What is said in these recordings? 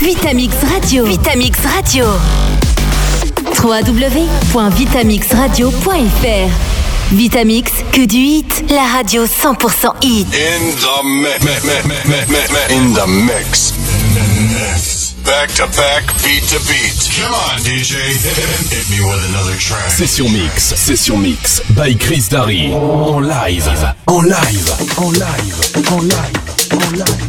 Vitamix Radio. Vitamix Radio. www.vitamixradio.fr Vitamix, que du hit, la radio 100% hit. In the mix. In the mix. Back to back, beat to beat. Come on, DJ. Hit me with another track. Session Mix, Session Mix, by Chris Darry. En live, en live, en live, en live, en live.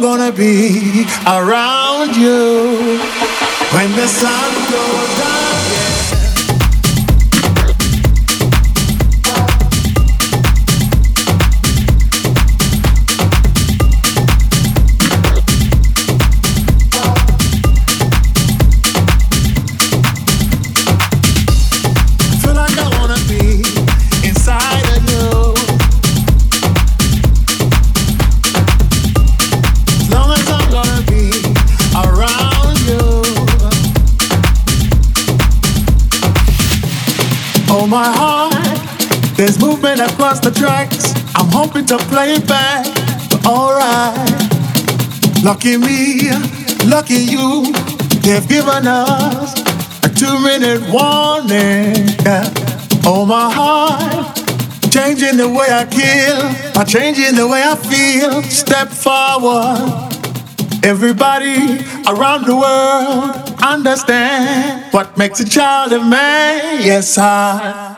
Gonna be around you. When the sun goes there's movement across the tracks. I'm hoping to play it back, but alright. Lucky me, lucky you, they've given us a two minute warning. Oh my heart, changing the way I kill, by changing the way I feel. Step forward. Everybody around the world understand what makes a child a man. Yes, I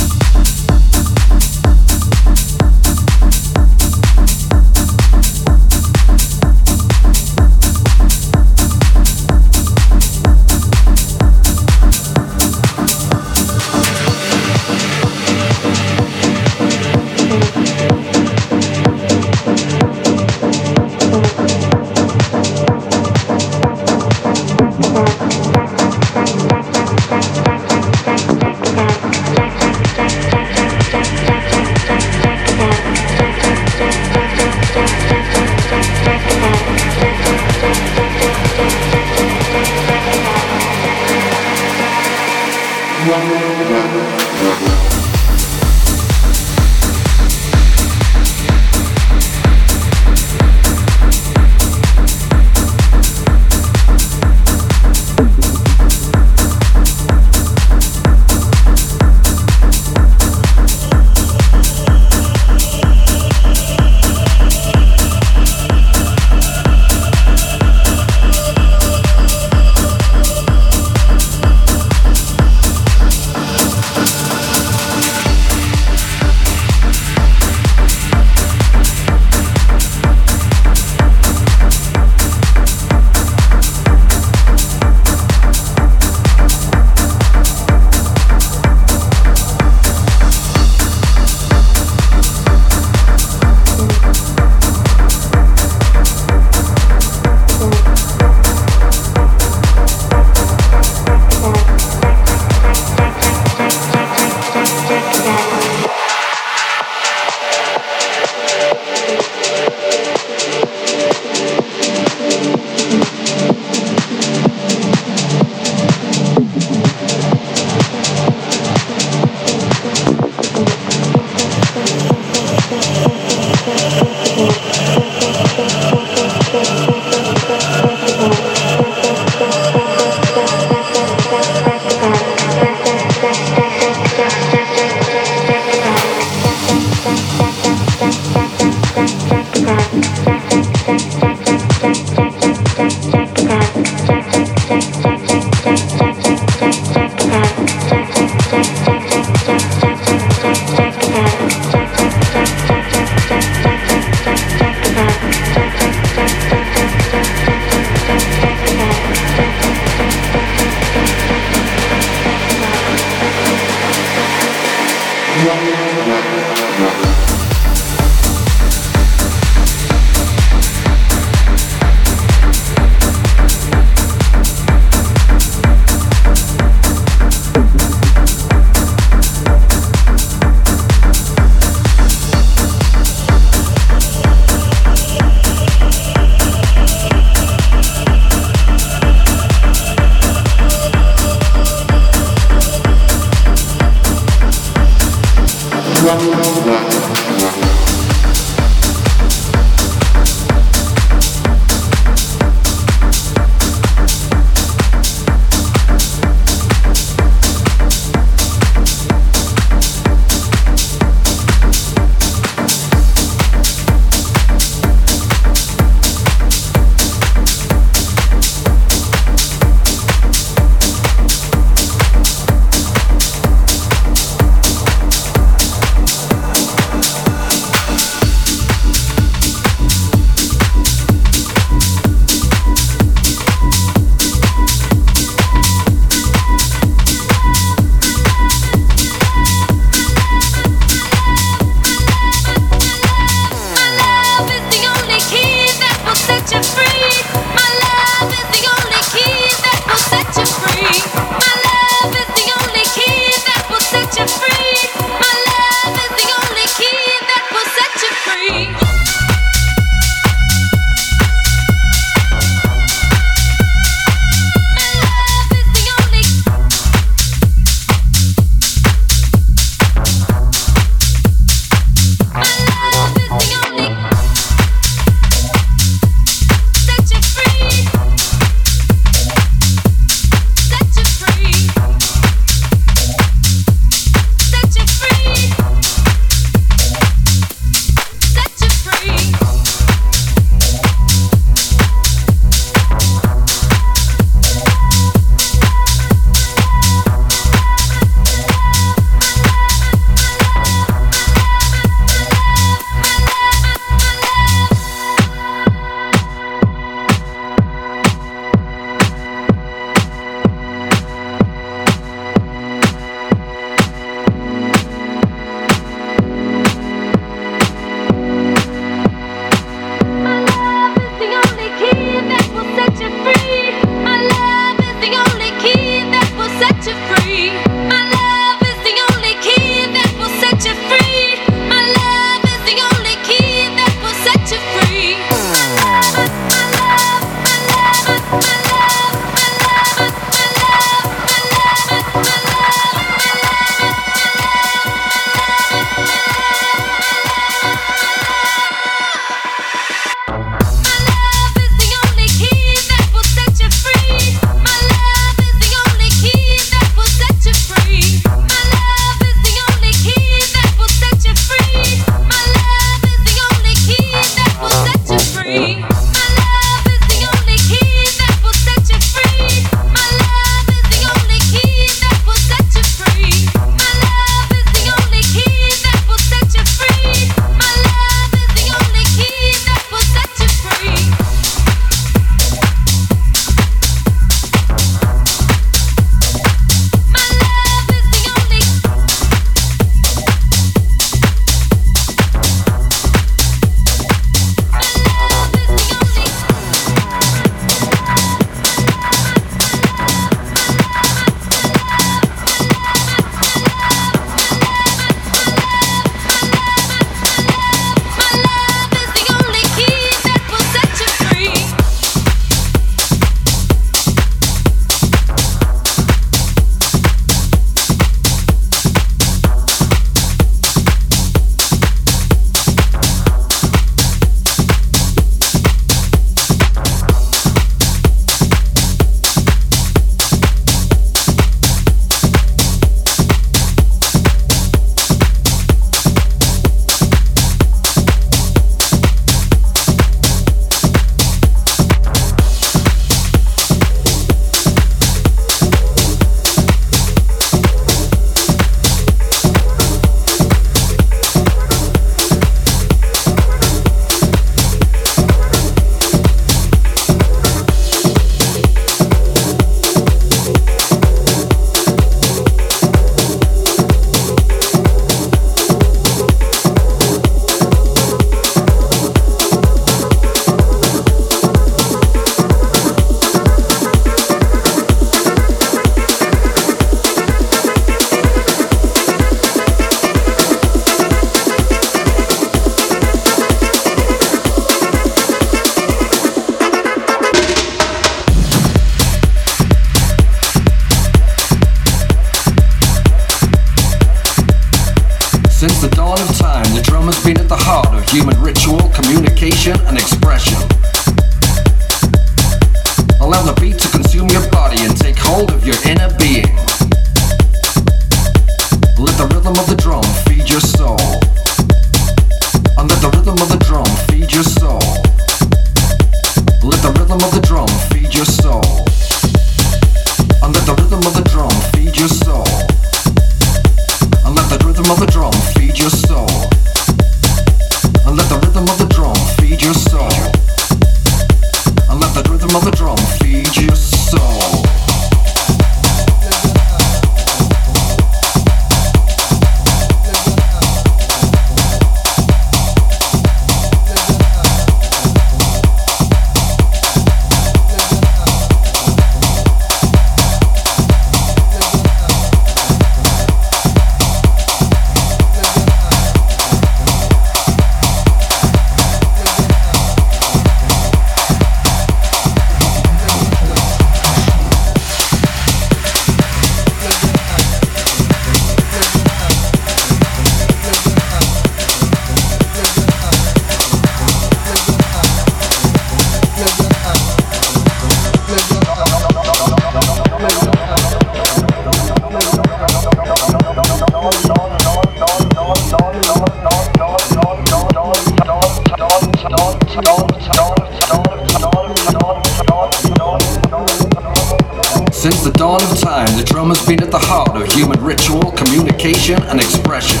communication, and expression.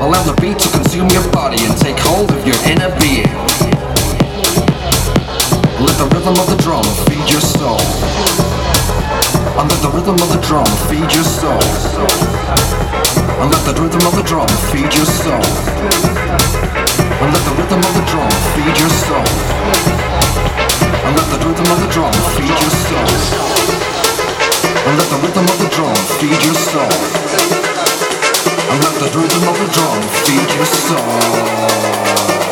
Allow the beat to consume your body and take hold of your inner being. Let the rhythm of the drum feed your soul. And let the rhythm of the drum feed your soul. And let the rhythm of the drum feed your soul. And let the rhythm of the drum feed your soul. And let the rhythm of the drum feed your soul. And let the rhythm of the drum feed your soul. And let the rhythm of the drum feed your soul.